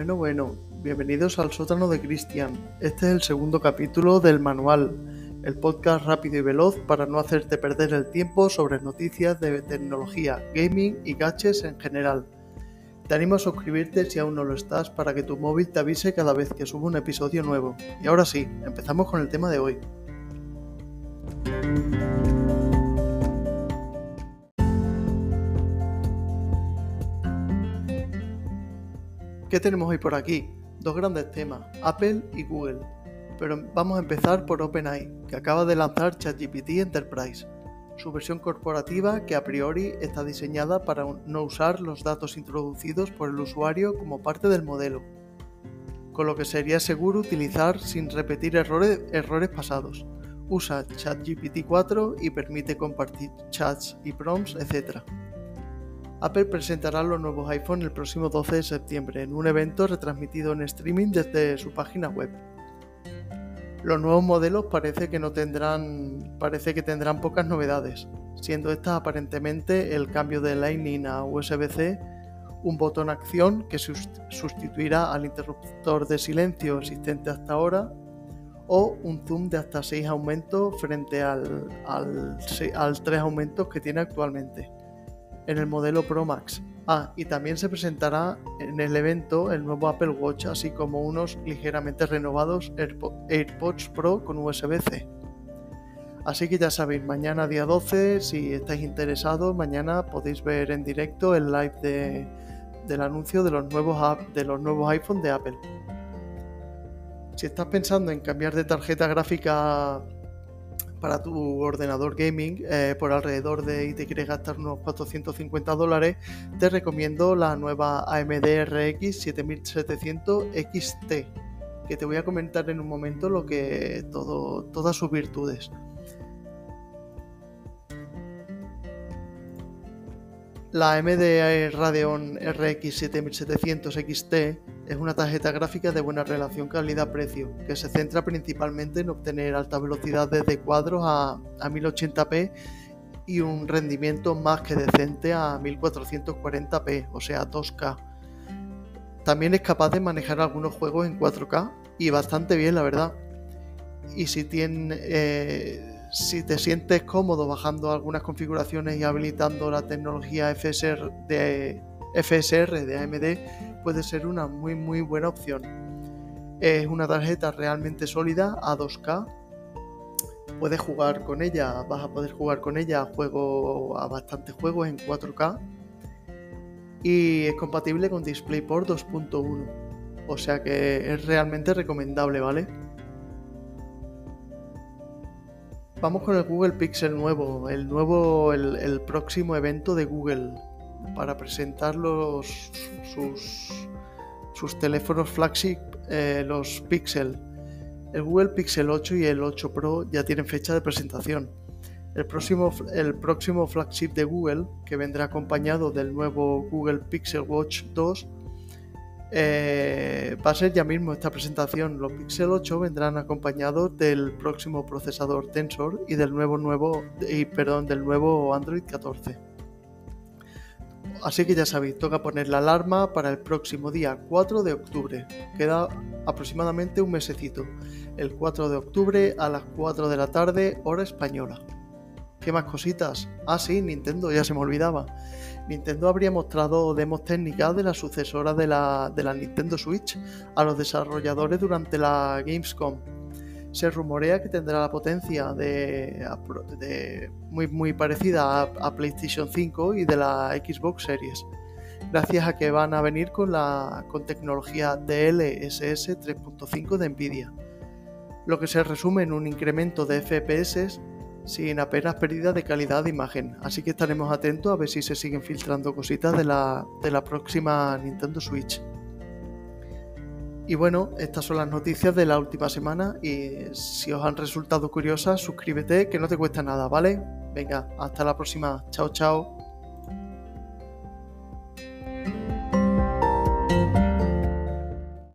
Bueno, bueno, bienvenidos al sótano de Cristian. Este es el segundo capítulo del manual, el podcast rápido y veloz para no hacerte perder el tiempo sobre noticias de tecnología, gaming y gadgets en general. Te animo a suscribirte si aún no lo estás para que tu móvil te avise cada vez que subo un episodio nuevo. Y ahora sí, empezamos con el tema de hoy. ¿Qué tenemos hoy por aquí? Dos grandes temas, Apple y Google. Pero vamos a empezar por OpenAI, que acaba de lanzar ChatGPT Enterprise, su versión corporativa que a priori está diseñada para no usar los datos introducidos por el usuario como parte del modelo, con lo que sería seguro utilizar sin repetir errores, errores pasados. Usa ChatGPT 4 y permite compartir chats y prompts, etc. Apple presentará los nuevos iPhone el próximo 12 de septiembre en un evento retransmitido en streaming desde su página web. Los nuevos modelos parece que no tendrán parece que tendrán pocas novedades, siendo esta aparentemente el cambio de Lightning a USB-C, un botón acción que sustituirá al interruptor de silencio existente hasta ahora o un zoom de hasta 6 aumentos frente al, al, al 3 aumentos que tiene actualmente en el modelo Pro Max. Ah, y también se presentará en el evento el nuevo Apple Watch, así como unos ligeramente renovados AirPods Pro con USB-C. Así que ya sabéis, mañana día 12, si estáis interesados, mañana podéis ver en directo el live del anuncio de los nuevos, de los nuevos iPhone de Apple. Si estás pensando en cambiar de tarjeta gráfica para tu ordenador gaming eh, por alrededor de y te quieres gastar unos 450 dólares, te recomiendo la nueva AMD RX 7700 XT, que te voy a comentar en un momento lo que todo, todas sus virtudes. La AMD Radeon RX 7700 XT es una tarjeta gráfica de buena relación calidad-precio, que se centra principalmente en obtener altas velocidades de cuadros a, 1080p y un rendimiento más que decente a 1440p, o sea 2K. También es capaz de manejar algunos juegos en 4K y bastante bien, la verdad. Y si tiene, eh, si te sientes cómodo bajando algunas configuraciones y habilitando la tecnología FSR de, FSR de AMD, puede ser una muy muy buena opción. Es una tarjeta realmente sólida a 2K. Puedes jugar con ella, vas a poder jugar con ella a, juego, a bastantes juegos en 4K. Y es compatible con DisplayPort 2.1. O sea que es realmente recomendable, ¿vale? Vamos con el Google Pixel nuevo, el nuevo, el, próximo evento de Google para presentar los, sus, sus teléfonos flagship, eh, los Pixel. El Google Pixel 8 y el 8 Pro ya tienen fecha de presentación. El próximo, el próximo flagship de Google, que vendrá acompañado del nuevo Google Pixel Watch 2, eh, va a ser ya mismo esta presentación. Los Pixel 8 vendrán acompañados del próximo procesador Tensor y del nuevo, nuevo, y, perdón, del nuevo Android 14. Así que ya sabéis, toca poner la alarma para el próximo día 4 de octubre. Queda aproximadamente un mesecito. El 4 de octubre a las 4 de la tarde, hora española. ¿Qué más cositas? Ah, sí, Nintendo, ya se me olvidaba. Nintendo habría mostrado demos técnicas de la sucesora de la, Nintendo Switch a los desarrolladores durante la Gamescom. Se rumorea que tendrá la potencia de, muy, muy parecida a, PlayStation 5 y de la Xbox Series, gracias a que van a venir con, la, con tecnología DLSS 3.5 de Nvidia, lo que se resume en un incremento de FPS sin apenas pérdida de calidad de imagen. Así que estaremos atentos a ver si se siguen filtrando cositas de la, de la próxima Nintendo Switch. Y bueno, estas son las noticias de la última semana y si os han resultado curiosas, suscríbete que no te cuesta nada, ¿vale? Venga, hasta la próxima. Chao, chao.